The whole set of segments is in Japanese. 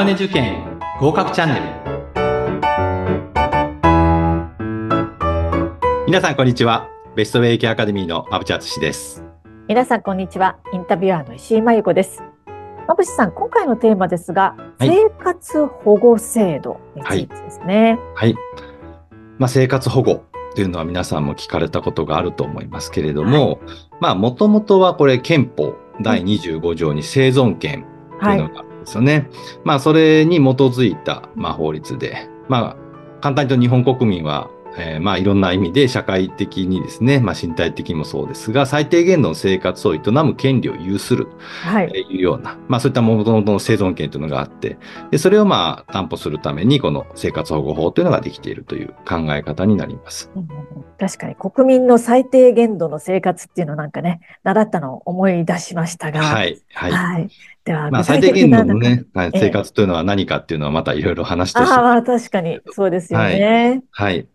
マネ受験合格チャンネル。皆さんこんにちは。ベストウェイケアカデミーの馬淵敦です。皆さんこんにちは。インタビュアーの石井真由子です。馬淵さん今回のテーマですが、はい、生活保護制度についてですね。はい、はい、まあ、生活保護というのは皆さんも聞かれたことがあると思いますけれども、はい、まあもともとはこれ憲法第25条に生存権というのがですよね。はい、まあそれに基づいた、まあ、法律で、まあ簡単に言うと日本国民はえー、まあいろんな意味で社会的にですね、まあ身体的にもそうですが、最低限度の生活を営む権利を有するというような、はい、まあそういったもともとの生存権というのがあって、で、それをまあ担保するためにこの生活保護法というのができているという考え方になります。うん、確かに国民の最低限度の生活っていうのなんかね、習ったのを思い出しましたが。はい。はい。はい、では、まあ最低限度のね、生活というのは何かっていうのはまたいろいろ話してああ、確かにそうですよね。はい、はい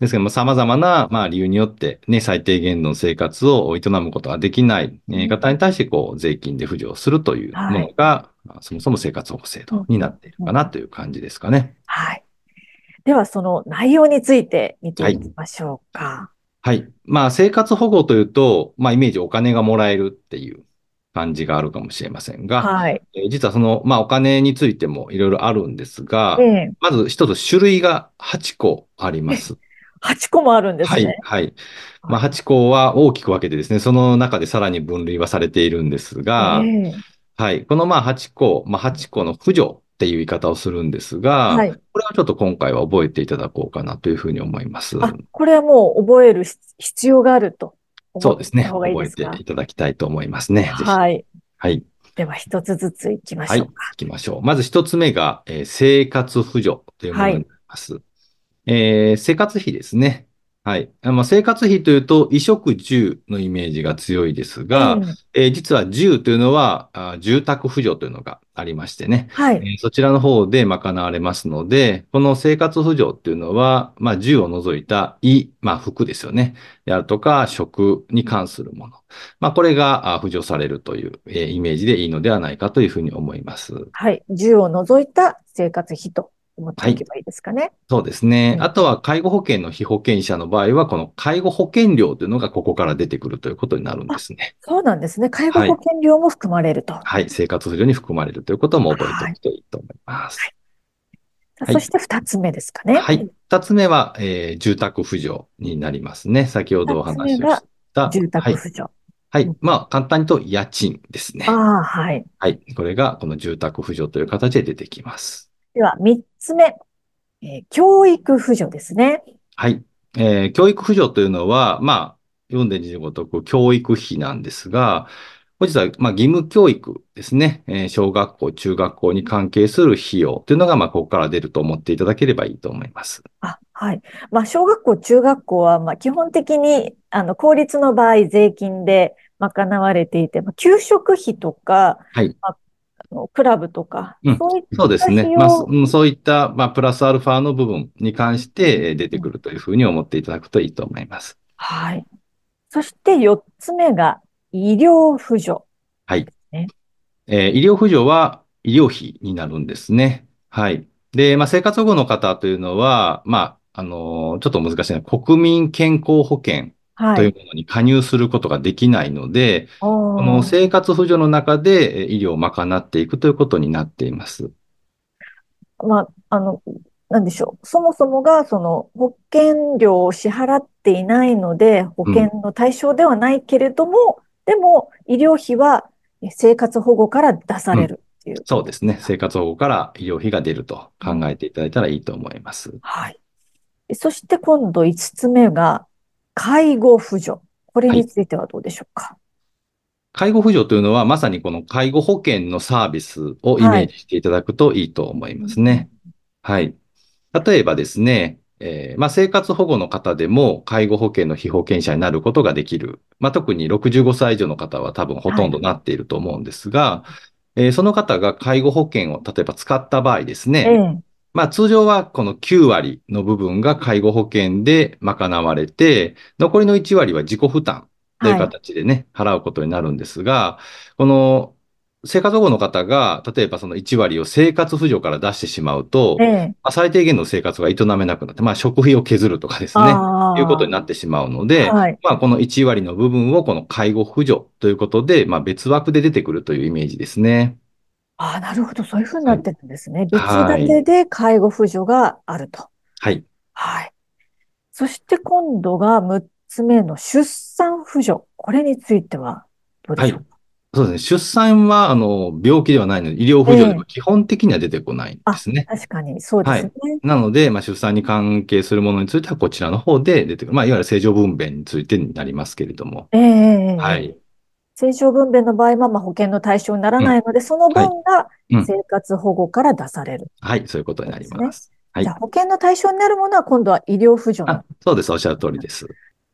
ですけども、様々な、まあ、理由によって、ね、最低限度の生活を営むことができない方に対して、こう、税金で扶助をするというものが、はい、そもそも生活保護制度になっているかなという感じですかね。はい。では、その内容について見ていきましょうか。はい。はい、まあ、生活保護というと、まあ、イメージお金がもらえるっていう感じがあるかもしれませんが、はい、えー、実はその、まあ、お金についてもいろいろあるんですが、えー、まず一つ種類が8個あります。8個もあるんですね。はい、はい。まあ、8個は大きく分けてですね、その中でさらに分類はされているんですが、えー、はい。このまあ8個、まあ8個の扶助っていう言い方をするんですが、はい、これはちょっと今回は覚えていただこうかなというふうに思います。あ、これはもう覚える必要があるとそうですね。覚えていただきたいと思いますね。はい。はい。では一つずついきましょうか。はい。いきましょう。まず一つ目が、えー、生活扶助というものになります。はい、えー、生活費ですね。はい。まあ、生活費というと、衣食住のイメージが強いですが、うん、えー、実は住というのはあ、住宅扶助というのがありましてね、はい、えー、そちらの方で賄われますので、この生活扶助っていうのは、まあ、住を除いた衣、まあ、服ですよね。であるとか、食に関するもの。まあ、これが扶助されるという、えー、イメージでいいのではないかというふうに思います。はい。住を除いた生活費と思っておけばいいですかね。はい、そうですね、うん。あとは介護保険の被保険者の場合は、この介護保険料というのがここから出てくるということになるんですね。そうなんですね。介護保険料も含まれると。はい、はい、生活扶助に含まれるということも覚えておくといいと思います。はいそして二つ目ですかね。はい。二つ目は、えー、住宅扶助になりますね。先ほどお話をした。住宅扶助。はい。まあ、簡単にと家賃ですね。ああ、はい。はい。これが、この住宅扶助という形で出てきます。では、三つ目。えー、教育扶助ですね。はい。えー、教育扶助というのは、まあ、読んで字ごとく教育費なんですが、本日は、まあ、義務教育ですね。えー、小学校、中学校に関係する費用というのが、まあ、ここから出ると思っていただければいいと思います。あ、はい。まあ、小学校、中学校は、まあ、基本的に、あの、公立の場合、税金で賄われていて、まあ、給食費とか、はい。まあ、のクラブとか、うん、そういったそうですね。まあ、そういった、まあ、プラスアルファの部分に関して出てくるというふうに思っていただくといいと思います。はい。そして4つ目が医療扶助、はい。えー、医療扶助は医療費になるんですね。はい。で、まあ、生活保護の方というのは、まあ、あのー、ちょっと難しいな。国民健康保険というものに加入することができないので、はい、この生活扶助の中で医療を賄っていくということになっています。まあ、あの、なんでしょう。そもそもが、その、保険料を支払っていないので、保険の対象ではないけれども、うん、でも、医療費は生活保護から出されるっていう、うん、そうですね。生活保護から医療費が出ると考えていただいたらいいと思います。はい。そして今度5つ目が、介護扶助。これについてはどうでしょうか、はい、介護扶助というのは、まさにこの介護保険のサービスをイメージしていただくといいと思いますね。はい。例えばですね、えー、まあ、生活保護の方でも介護保険の被保険者になることができる。まあ、特に65歳以上の方は多分ほとんどなっていると思うんですが、はい、えー、その方が介護保険を例えば使った場合ですね、えー、まあ通常はこの9割の部分が介護保険で賄われて、残りの1割は自己負担という形でね、はい、払うことになるんですが、この生活保護の方が、例えばその1割を生活扶助から出してしまうと、ええ。まあ、最低限の生活が営めなくなって、まあ、食費を削るとかですね。いうことになってしまうので、はい。まあ、この1割の部分をこの介護扶助ということで、まあ、別枠で出てくるというイメージですね。ああ、なるほど。そういうふうになってるんですね。別はい立てで介護扶助があると。はい。はい。そして今度が6つ目の出産扶助。これについてはどうでしょうか？そうですね。出産は、あの、病気ではないので、医療扶助でも基本的には出てこないんですね。確かに、そうですね。なので、まあ、出産に関係するものについてはこちらの方で出てくる。まあ、いわゆる正常分娩についてになりますけれども。ええええはい。正常分娩の場合は、まあ、保険の対象にならないので、その分がうん生活保護から出される。はい、そういうことになります。はいじゃあ、保険の対象になるものは今度は医療扶助のあ、そうです。おっしゃる通りです。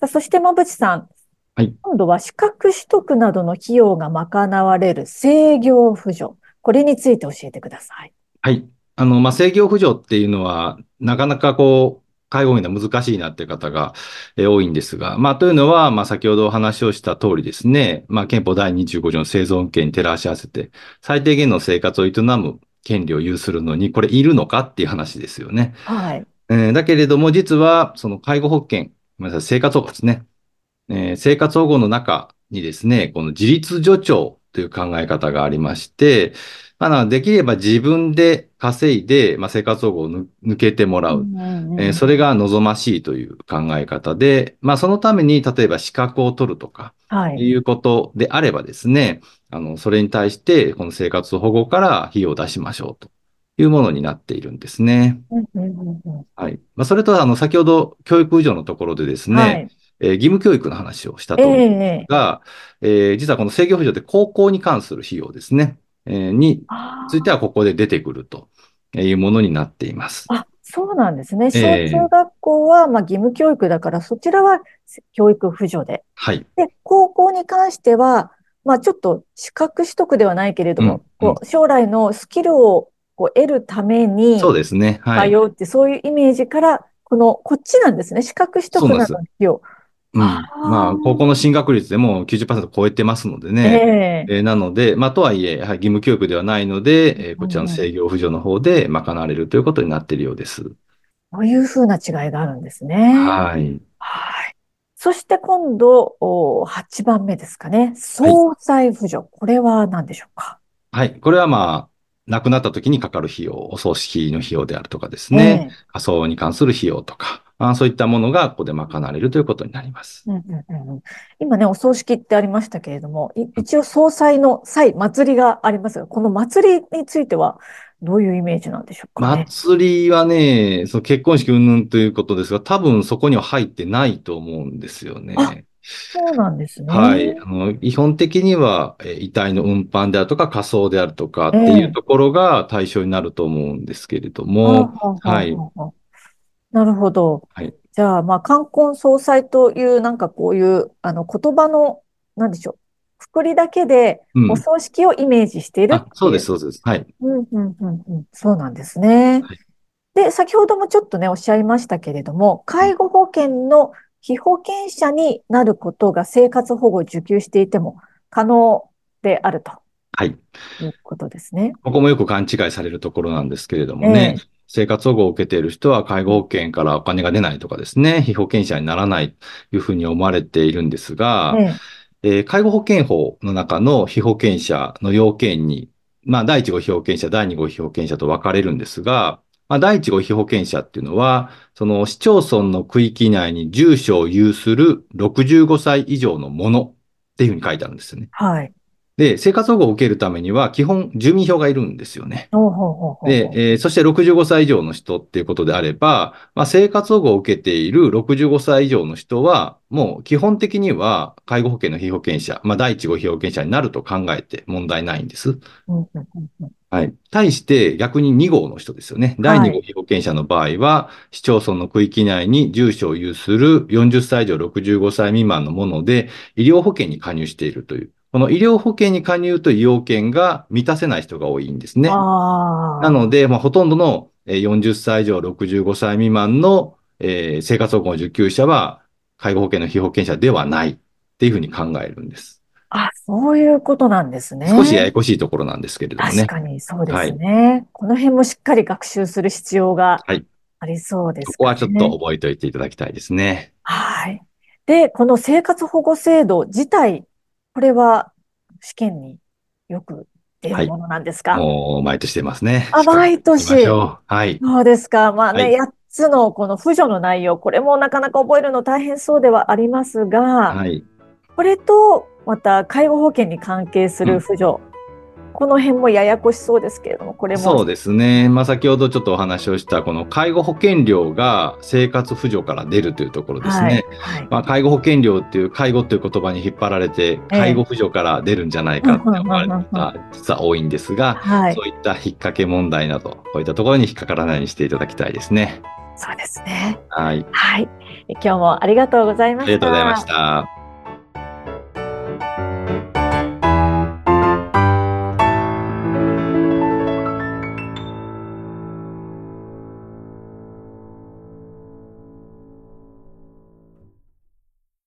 そして、馬淵さん。はい今度は資格取得などの費用が賄われる制御扶助。これについて教えてください。はい。あの、まあ、制御扶助っていうのは、なかなかこう、介護員では難しいなっていう方がえー多いんですが、まあ、というのは、まあ、先ほどお話をした通りですね、まあ、憲法第25条の生存権に照らし合わせて、最低限の生活を営む権利を有するのに、これいるのかっていう話ですよね。はい。えーだけれども、実は、その介護保険、ごめんなさい、生活保護ですね。えー生活保護の中にですね、この自立助長という考え方がありまして、まあ、できれば自分で稼いで、まあ、生活保護をぬ抜けてもらう。えーそれが望ましいという考え方で、まあ、そのために、例えば資格を取るとか、はい。いうことであればですね、あの、それに対して、この生活保護から費用を出しましょうというものになっているんですね。うんうんうんうんはい。まあ、それと、あの、先ほど教育扶助のところでですね、はい。えー義務教育の話をしたとえ思うんえですが、えー実はこの制御扶助って高校に関する費用ですね、えーにあついてはここで出てくるというものになっています。あ、そうなんですね。小ええ中学校は、まあ、義務教育だから、そちらは教育扶助で。はい。で、高校に関しては、まあ、ちょっと資格取得ではないけれども、うんうんこう将来のスキルをこう得るためにそうですね。はい。通うって、そういうイメージから、この、こっちなんですね。資格取得などの費用。うん。まあ、高校の進学率でも90%超えてますのでね。えええーなので、まあ、とはいえ、やはり義務教育ではないので、えーこちらの制御扶助の方で賄われるということになっているようです。こういうふうな違いがあるんですね。はい。はい。そして今度、お8番目ですかね。総裁扶助。これは何でしょうか？はい。これはまあ、亡くなった時にかかる費用、お葬式の費用であるとかですね。ええ仮装に関する費用とか、あそういったものがここで賄われるということになります。うんうんうんうん今ね、お葬式ってありましたけれども、い一応総裁の祭、祭りがありますが、この祭りについてはどういうイメージなんでしょうかね？祭りはね、その結婚式云々ということですが、多分そこには入ってないと思うんですよね。あそうなんですね。はい。あの、基本的には、えー遺体の運搬であるとか、火葬であるとかっていうところが対象になると思うんですけれどはあも、はあはいはあなるほど。はいじゃあ、まあ、冠婚葬祭という、なんかこういう、あの、言葉の、なんでしょう。くくりだけで、うんお。葬式をイメージしているあ、そうです、そうです。はい。いう。うん、うん、うん、うん。そうなんですねはい。で、先ほどもちょっとね、おっしゃいましたけれども、介護保険の被保険者になることが生活保護を受給していても可能であるとはい。いうことですね。ここもよく勘違いされるところなんですけれどもね、え生活保護を受けている人は介護保険からお金が出ないとかですね、被保険者にならないというふうに思われているんですが、えええー介護保険法の中の被保険者の要件に、まあ、第1号被保険者、第2号被保険者と分かれるんですが、まあ、第1号被保険者っていうのは、その市町村の区域内に住所を有する65歳以上のものっていうふうに書いてあるんですよね。はい。で、生活保護を受けるためには、基本住民票がいるんですよね。で、えーそして65歳以上の人っていうことであれば、まあ、生活保護を受けている65歳以上の人は、もう基本的には介護保険の被保険者、まあ、第1号被保険者になると考えて問題ないんです。はい。対して逆に2号の人ですよね。第2号被保険者の場合は、市町村の区域内に住所を有する40歳以上65歳未満のもので、医療保険に加入しているという。この医療保険に加入という要件が満たせない人が多いんですね。なので、まあ、ほとんどのえー40歳以上65歳未満の、えー生活保護の受給者は、介護保険の被保険者ではないっていうふうに考えるんです。あ、そういうことなんですね。少しややこしいところなんですけれどもね。確かにそうですね。この辺もしっかり学習する必要がはいありそうですここはちょっとね覚えておいていただきたいですね。はい。で、この生活保護制度自体、これは試験によく出るものなんですか、もう、毎年出ますね。あ毎年はい。そうですか。まあね、はい8つのこの扶助の内容、これもなかなか覚えるの大変そうではありますが、はい。これとまた介護保険に関係する扶助、この辺もややこしそうですけれども、これも。そうですね。まあ、先ほどちょっとお話をした、この介護保険料が生活扶助から出るというところですね。はい。はいまあ、介護保険料っていう介護という言葉に引っ張られて、介護扶助から出るんじゃないかって思われる方が実は多いんですが、はい。そういった引っ掛け問題など、こういったところに引っかからないようにしていただきたいですね。そうですね。はい。はい。今日もありがとうございました。ありがとうございました。